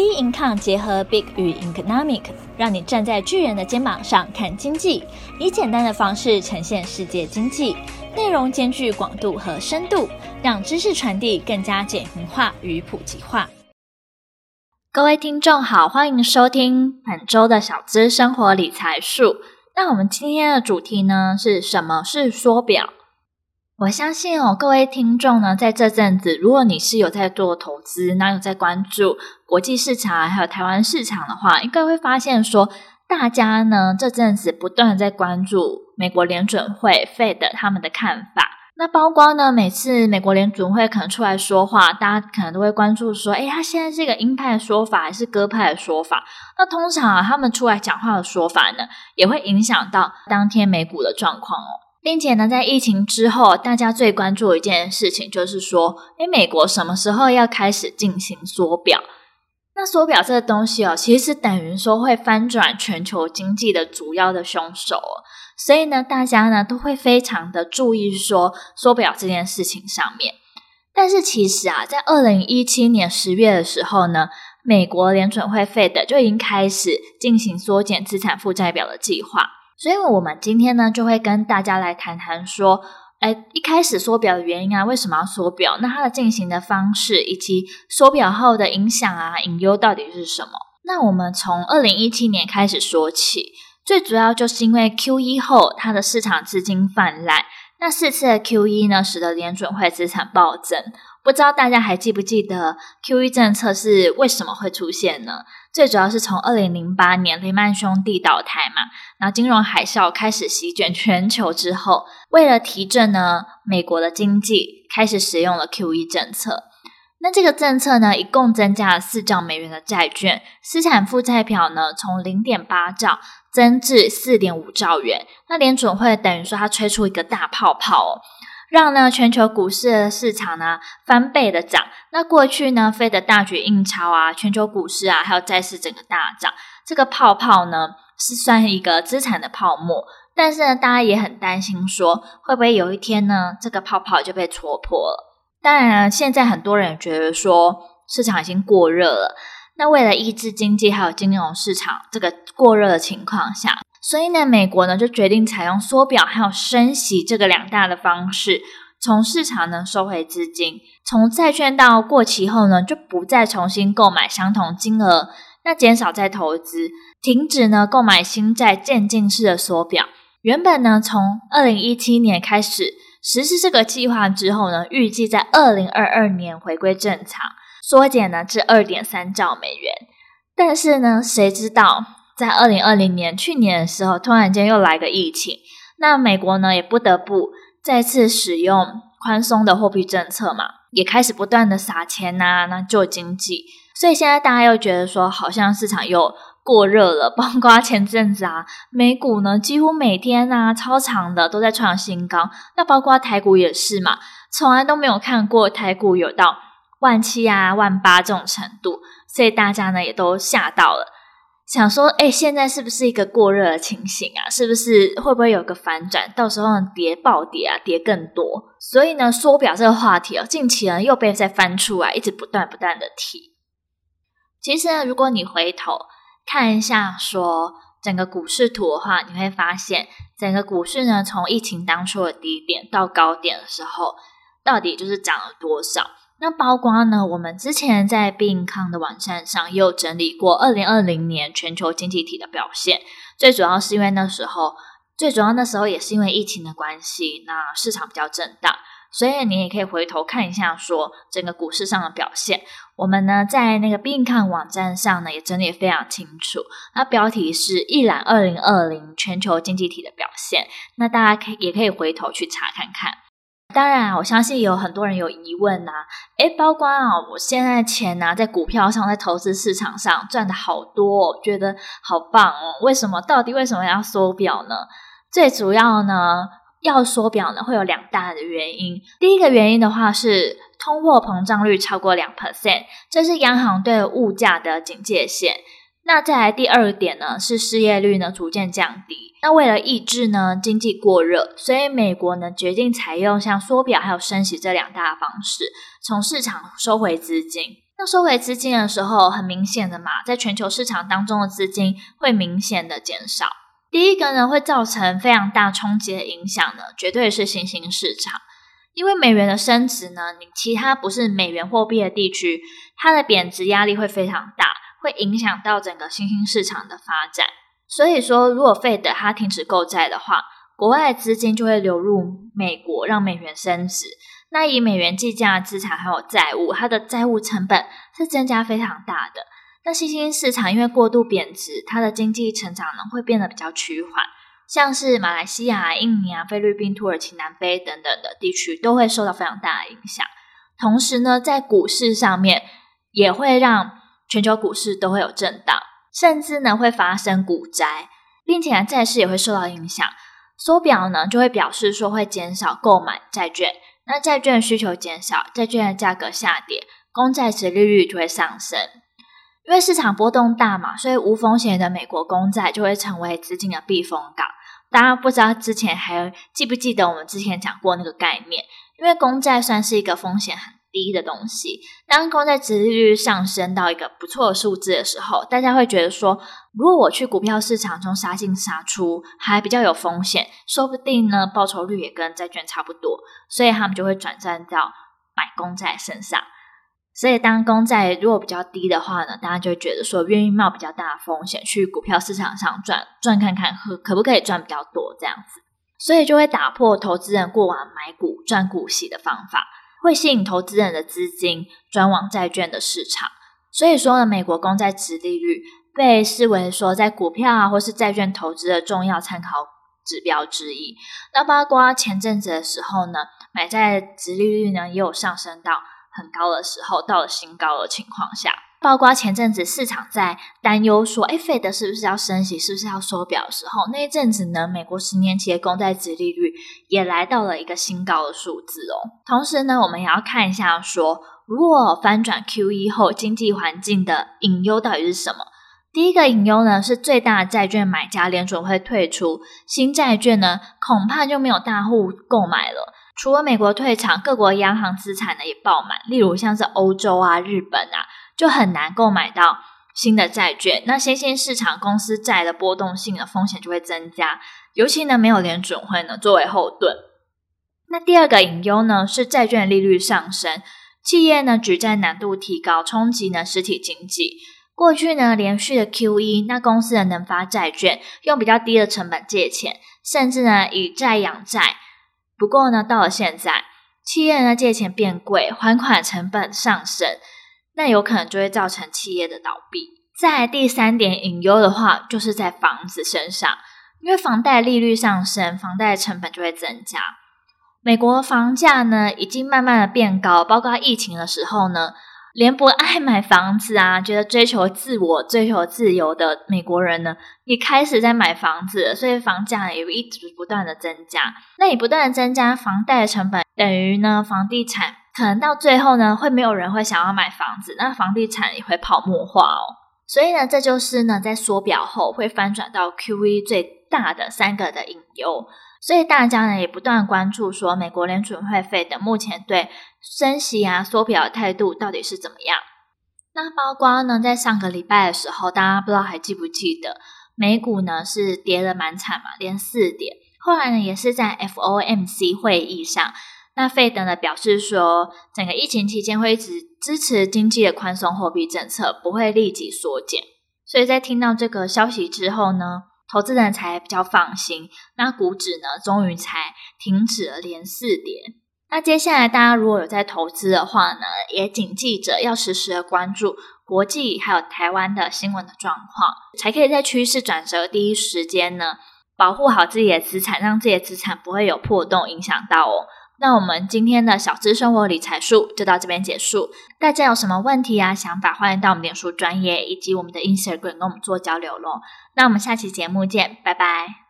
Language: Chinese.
B Income 结合 Big 与 Economic，让你站在巨人的肩膀上看经济，以简单的方式呈现世界经济，内容兼具广度和深度，让知识传递更加简明化与普及化。各位听众好，欢迎收听本周的小资生活理财树。那我们今天的主题呢，是什么是缩表？我相信哦，各位听众呢，在这阵子，如果你是有在做投资，那有在关注国际市场还有台湾市场的话，应该会发现说，大家呢这阵子不断在关注美国联准会 Fed 他们的看法。那包括呢，每次美国联准会可能出来说话，大家可能都会关注说，诶，他现在是一个鹰派的说法还是鸽派的说法？那通常啊，他们出来讲话的说法呢，也会影响到当天美股的状况哦。并且呢，在疫情之后，大家最关注的一件事情就是说，诶，美国什么时候要开始进行缩表？那缩表这个东西哦，其实等于说会翻转全球经济的主要的凶手。所以呢，大家呢都会非常的注意说缩表这件事情上面。但是其实啊，在二零一七年十月的时候呢，美国联准会 Fed 就已经开始进行缩减资产负债表的计划。所以，我们今天呢，就会跟大家来谈谈说，哎，一开始缩表的原因啊，为什么要缩表？那它的进行的方式，以及缩表后的影响啊、隐忧到底是什么？那我们从二零一七年开始说起，最主要就是因为 QE 后，它的市场资金泛滥，那四次的 QE 呢，使得联准会资产暴增。不知道大家还记不记得 QE 政策是为什么会出现呢？最主要是从二零零八年雷曼兄弟倒台嘛，然后金融海啸开始席卷全球之后，为了提振呢美国的经济，开始使用了 QE 政策。那这个政策呢，一共增加了四兆美元的债券，资产负债表呢从零点八兆增至四点五兆元。那联准会等于说它吹出一个大泡泡哦。让呢全球股市的市场呢翻倍的涨，那过去呢费的大举印钞啊，全球股市啊还有债市整个大涨，这个泡泡呢是算一个资产的泡沫，但是呢大家也很担心说会不会有一天呢这个泡泡就被戳破了？当然了，现在很多人觉得说市场已经过热了，那为了抑制经济还有金融市场这个过热的情况下。所以呢，美国呢就决定采用缩表还有升息这个两大的方式，从市场呢收回资金，从债券到过期后呢就不再重新购买相同金额，那减少再投资，停止呢购买新债渐进式的缩表。原本呢从二零一七年开始实施这个计划之后呢，预计在二零二二年回归正常，缩减呢至二点三兆美元。但是呢，谁知道？在二零二零年，去年的时候，突然间又来个疫情，那美国呢也不得不再次使用宽松的货币政策嘛，也开始不断的撒钱呐、那救经济。所以现在大家又觉得说，好像市场又过热了。包括前阵子啊，美股呢几乎每天啊超长的都在创新高，那包括台股也是嘛，从来都没有看过台股有到万七啊、万八这种程度，所以大家呢也都吓到了。想说，哎，现在是不是一个过热的情形啊？是不是会不会有个反转？到时候跌暴跌啊，跌更多。所以呢，缩表这个话题哦，近期呢又被再翻出来，一直不断不断的提。其实呢，如果你回头看一下说整个股市图的话，你会发现整个股市呢，从疫情当初的低点到高点的时候，到底就是涨了多少？那包括呢，我们之前在 bin com 的网站上又整理过二零二零年全球经济体的表现。最主要是因为那时候，最主要那时候也是因为疫情的关系，那市场比较震荡，所以你也可以回头看一下，说整个股市上的表现。我们呢在那个 bin com 网站上呢也整理非常清楚。那标题是一览二零二零全球经济体的表现，那大家可以也可以回头去查看看。当然，我相信有很多人有疑问呐、啊，诶，包括啊，我现在钱呐、在股票上，在投资市场上赚的好多，觉得好棒哦。为什么？到底为什么要缩表呢？最主要呢，要缩表呢，会有两大的原因。第一个原因的话是通货膨胀率超过两 percent，这是央行对物价的警戒线。那再来第二点呢，是失业率呢逐渐降低。那为了抑制呢经济过热，所以美国呢决定采用像缩表还有升息这两大方式，从市场收回资金。那收回资金的时候，很明显的嘛，在全球市场当中的资金会明显的减少。第一个呢，会造成非常大冲击的影响呢，绝对是新兴市场，因为美元的升值呢，你其他不是美元货币的地区，它的贬值压力会非常大，会影响到整个新兴市场的发展。所以说，如果 Fed 它停止购债的话，国外的资金就会流入美国，让美元升值。那以美元计价的资产还有债务，它的债务成本是增加非常大的。那新兴市场因为过度贬值，它的经济成长呢会变得比较趋缓，像是马来西亚、印尼啊、菲律宾、土耳其、南非等等的地区都会受到非常大的影响。同时呢，在股市上面也会让全球股市都会有震荡，甚至呢会发生股灾，并且债市也会受到影响。缩表呢就会表示说会减少购买债券。那债券需求减少，债券的价格下跌，公债殖利率就会上升。因为市场波动大嘛，所以无风险的美国公债就会成为资金的避风港。大家不知道之前还记不记得我们之前讲过那个概念？因为公债算是一个风险很低的东西，当公债殖利率上升到一个不错的数字的时候，大家会觉得说，如果我去股票市场中杀进杀出，还比较有风险，说不定呢报酬率也跟债券差不多，所以他们就会转战到买公债身上。所以当公债如果比较低的话呢，大家就会觉得说，愿意冒比较大风险去股票市场上赚赚看看，可可不可以赚比较多这样子，所以就会打破投资人过往买股赚股息的方法。会吸引投资人的资金转往债券的市场，所以说呢，美国公债殖利率被视为说在股票啊或是债券投资的重要参考指标之一。那包括前阵子的时候呢，买债殖利率呢也有上升到很高的时候，到了新高的情况下。包括前阵子市场在担忧说，哎，Fed 是不是要升息，是不是要缩表的时候，那一阵子呢，美国十年期的公债殖利率也来到了一个新高的数字哦。同时呢，我们也要看一下说，如果翻转 QE 后经济环境的隐忧到底是什么？第一个隐忧呢，是最大的债券买家联准会退出，新债券呢，恐怕就没有大户购买了。除了美国退场，各国央行资产呢也爆满，例如像是欧洲啊、日本啊。就很难购买到新的债券，那新兴市场公司债的波动性的风险就会增加，尤其呢没有联准会呢作为后盾。那第二个隐忧呢是债券利率上升，企业呢举债难度提高，冲击呢实体经济。过去呢连续的 QE，那公司呢能发债券，用比较低的成本借钱，甚至呢以债养债。不过呢到了现在，企业呢借钱变贵，还款成本上升。那有可能就会造成企业的倒闭。在第三点隐忧的话，就是在房子身上，因为房贷利率上升，房贷成本就会增加。美国房价呢已经慢慢的变高，包括疫情的时候呢，连不爱买房子啊，觉得追求自我、追求自由的美国人呢，也开始在买房子，所以房价也一直不断的增加。那你不断的增加房贷的成本，等于呢房地产。可能到最后呢，会没有人会想要买房子，那房地产也会泡沫化哦。所以呢，这就是呢，在缩表后会翻转到 QE 最大的三个的隐忧。所以大家呢也不断关注说，美国联准会费的目前对升息啊缩表的态度到底是怎么样？那包括呢，在上个礼拜的时候，大家不知道还记不记得，美股呢是跌得蛮惨嘛，连四点。后来呢，也是在 FOMC 会议上。那费德呢表示说，整个疫情期间会一直支持经济的宽松货币政策，不会立即缩减。所以在听到这个消息之后呢，投资人才比较放心。那股指呢，终于才停止了连四跌。那接下来大家如果有在投资的话呢，也谨记着要时时的关注国际还有台湾的新闻的状况，才可以在趋势转折第一时间呢，保护好自己的资产，让自己的资产不会有破洞影响到哦。那我们今天的小资生活理财术就到这边结束。大家有什么问题啊、想法，欢迎到我们脸书专业以及我们的 Instagram 跟我们做交流喽。那我们下期节目见，拜拜。